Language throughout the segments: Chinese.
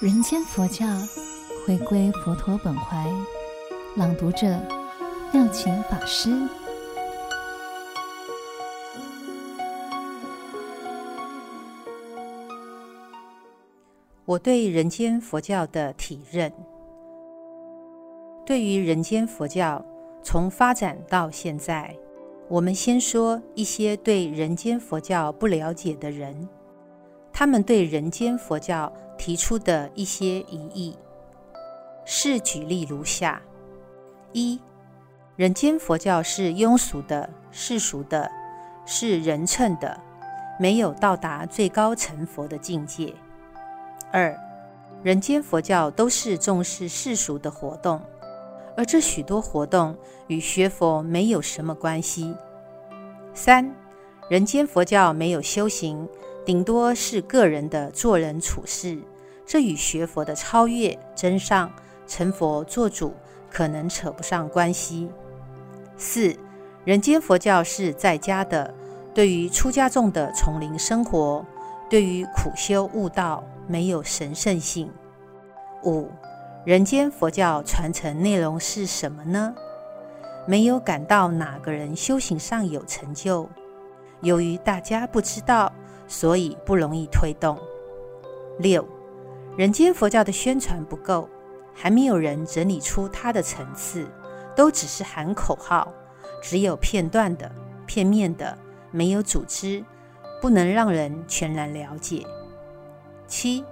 人间佛教，回归佛陀本怀，朗读者妙晴法师。我对人间佛教的体认，对于人间佛教从发展到现在，我们先说一些对人间佛教不了解的人，他们对人间佛教。提出的一些疑义，是举例如下：一、人间佛教是庸俗的、世俗的，是人称的，没有到达最高成佛的境界；二、人间佛教都是重视世俗的活动，而这许多活动与学佛没有什么关系；三、人间佛教没有修行。顶多是个人的做人处事，这与学佛的超越、真上、成佛做主可能扯不上关系。四、人间佛教是在家的，对于出家众的丛林生活，对于苦修悟道没有神圣性。五、人间佛教传承内容是什么呢？没有感到哪个人修行上有成就，由于大家不知道。所以不容易推动。六，人间佛教的宣传不够，还没有人整理出它的层次，都只是喊口号，只有片段的、片面的，没有组织，不能让人全然了解。七，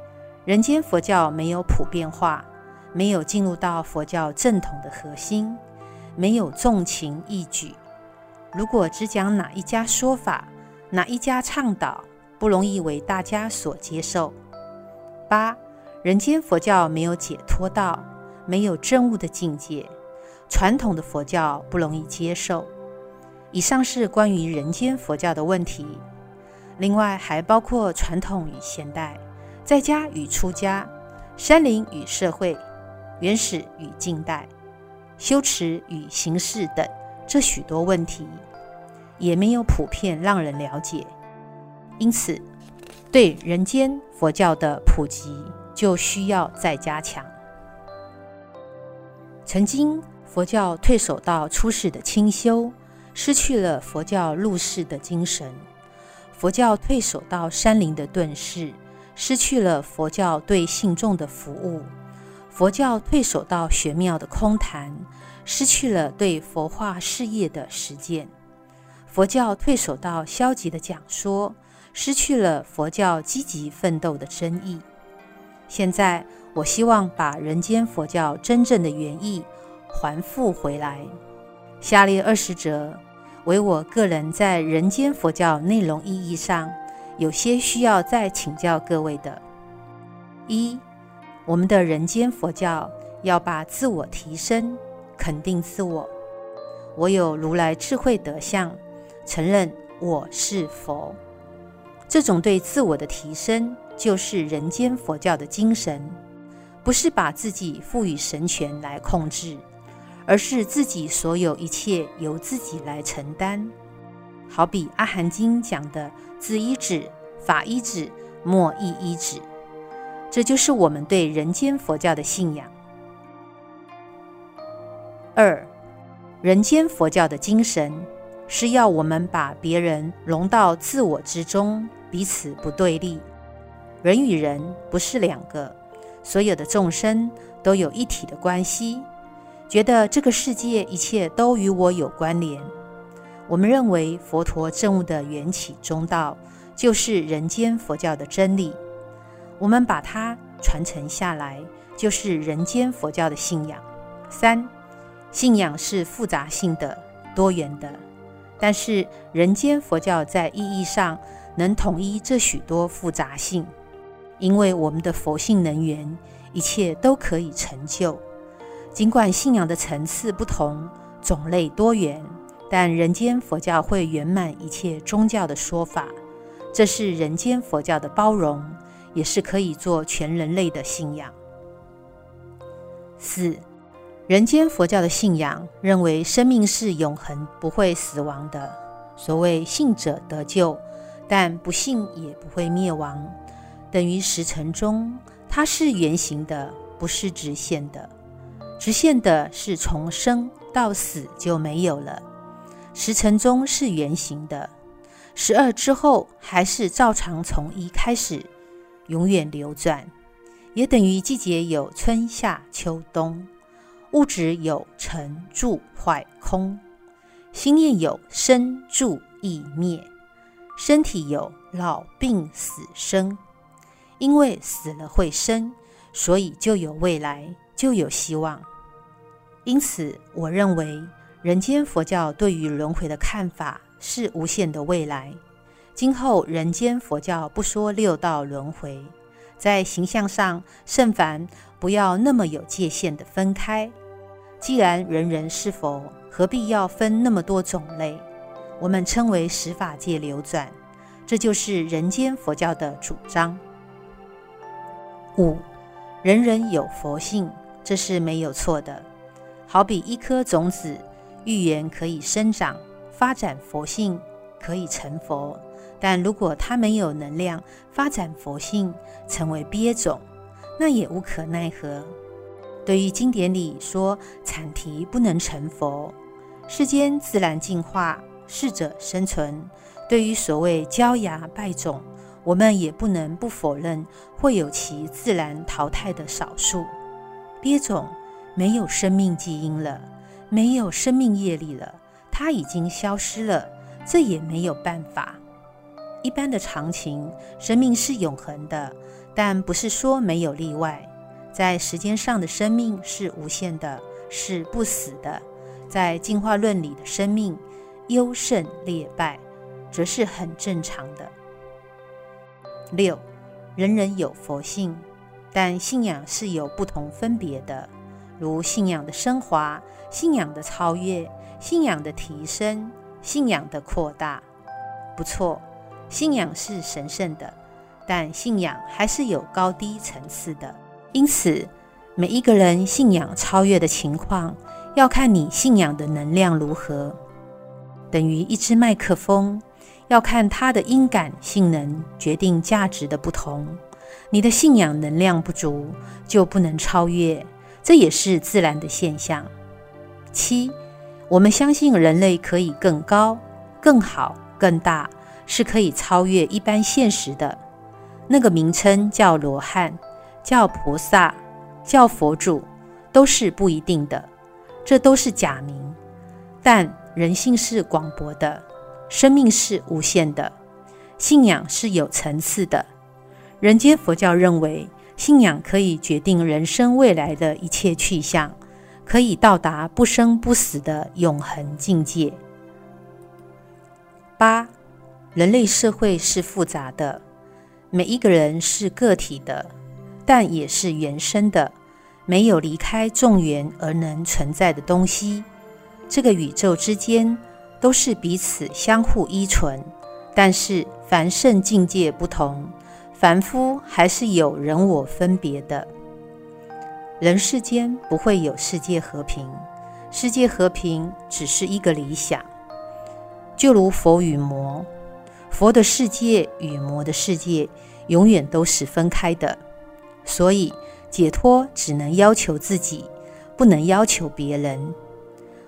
人间佛教没有普遍化，没有进入到佛教正统的核心，没有纵情义举。如果只讲哪一家说法，哪一家倡导，不容易为大家所接受。八，人间佛教没有解脱道，没有证悟的境界，传统的佛教不容易接受。以上是关于人间佛教的问题，另外还包括传统与现代、在家与出家、山林与社会、原始与近代、修持与形式等这许多问题，也没有普遍让人了解。因此，对人间佛教的普及就需要再加强。曾经，佛教退守到出世的清修，失去了佛教入世的精神；佛教退守到山林的顿世，失去了佛教对信众的服务；佛教退守到玄妙的空谈，失去了对佛化事业的实践；佛教退守到消极的讲说。失去了佛教积极奋斗的真意。现在，我希望把人间佛教真正的原意还复回来。下列二十则为我个人在人间佛教内容意义上有些需要再请教各位的：一，我们的人间佛教要把自我提升，肯定自我。我有如来智慧德相，承认我是佛。这种对自我的提升，就是人间佛教的精神，不是把自己赋予神权来控制，而是自己所有一切由自己来承担。好比《阿含经》讲的“自依止，法依止，莫亦依止”，这就是我们对人间佛教的信仰。二，人间佛教的精神是要我们把别人融到自我之中。彼此不对立，人与人不是两个，所有的众生都有一体的关系。觉得这个世界一切都与我有关联。我们认为佛陀证悟的缘起中道就是人间佛教的真理，我们把它传承下来，就是人间佛教的信仰。三，信仰是复杂性的、多元的，但是人间佛教在意义上。能统一这许多复杂性，因为我们的佛性能源，一切都可以成就。尽管信仰的层次不同，种类多元，但人间佛教会圆满一切宗教的说法。这是人间佛教的包容，也是可以做全人类的信仰。四，人间佛教的信仰认为生命是永恒，不会死亡的。所谓信者得救。但不信也不会灭亡，等于十尘中，它是圆形的，不是直线的。直线的是从生到死就没有了。时辰钟是圆形的，十二之后还是照常从一开始，永远流转。也等于季节有春夏秋冬，物质有成住坏空，心念有生住异灭，身体有老病死生。因为死了会生，所以就有未来，就有希望。因此，我认为人间佛教对于轮回的看法是无限的未来。今后人间佛教不说六道轮回，在形象上，甚凡不要那么有界限的分开。既然人人是佛，何必要分那么多种类？我们称为十法界流转，这就是人间佛教的主张。五，人人有佛性，这是没有错的。好比一颗种子，预言可以生长发展佛性，可以成佛。但如果它没有能量发展佛性，成为鳖种，那也无可奈何。对于经典里说阐提不能成佛，世间自然进化，适者生存。对于所谓焦芽败种。我们也不能不否认，会有其自然淘汰的少数。鳖种没有生命基因了，没有生命业力了，它已经消失了，这也没有办法。一般的常情，生命是永恒的，但不是说没有例外。在时间上的生命是无限的，是不死的。在进化论里的生命，优胜劣败，则是很正常的。六，人人有佛性，但信仰是有不同分别的，如信仰的升华、信仰的超越、信仰的提升、信仰的扩大。不错，信仰是神圣的，但信仰还是有高低层次的。因此，每一个人信仰超越的情况，要看你信仰的能量如何。等于一支麦克风。要看它的音感性能决定价值的不同。你的信仰能量不足，就不能超越，这也是自然的现象。七，我们相信人类可以更高、更好、更大，是可以超越一般现实的。那个名称叫罗汉，叫菩萨，叫佛祖，都是不一定的，这都是假名。但人性是广博的。生命是无限的，信仰是有层次的。人间佛教认为，信仰可以决定人生未来的一切去向，可以到达不生不死的永恒境界。八，人类社会是复杂的，每一个人是个体的，但也是原生的，没有离开众缘而能存在的东西。这个宇宙之间。都是彼此相互依存，但是凡圣境界不同，凡夫还是有人我分别的。人世间不会有世界和平，世界和平只是一个理想。就如佛与魔，佛的世界与魔的世界永远都是分开的，所以解脱只能要求自己，不能要求别人。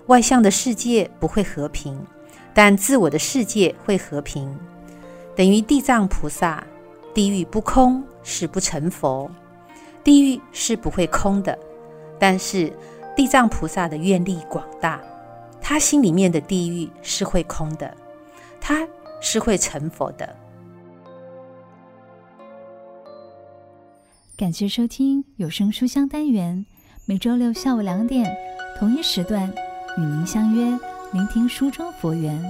外向的世界不会和平，但自我的世界会和平。等于地藏菩萨，地狱不空是不成佛，地狱是不会空的。但是地藏菩萨的愿力广大，他心里面的地狱是会空的，他是会成佛的。感谢收听有声书香单元，每周六下午两点同一时段。与您相约，聆听书中佛缘。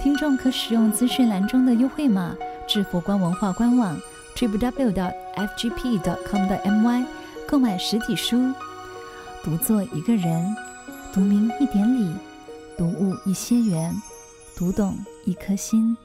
听众可使用资讯栏中的优惠码至佛光文化官网 www.fgp.com.my 购买实体书。读作一个人，读明一点理，读悟一些缘，读懂一颗心。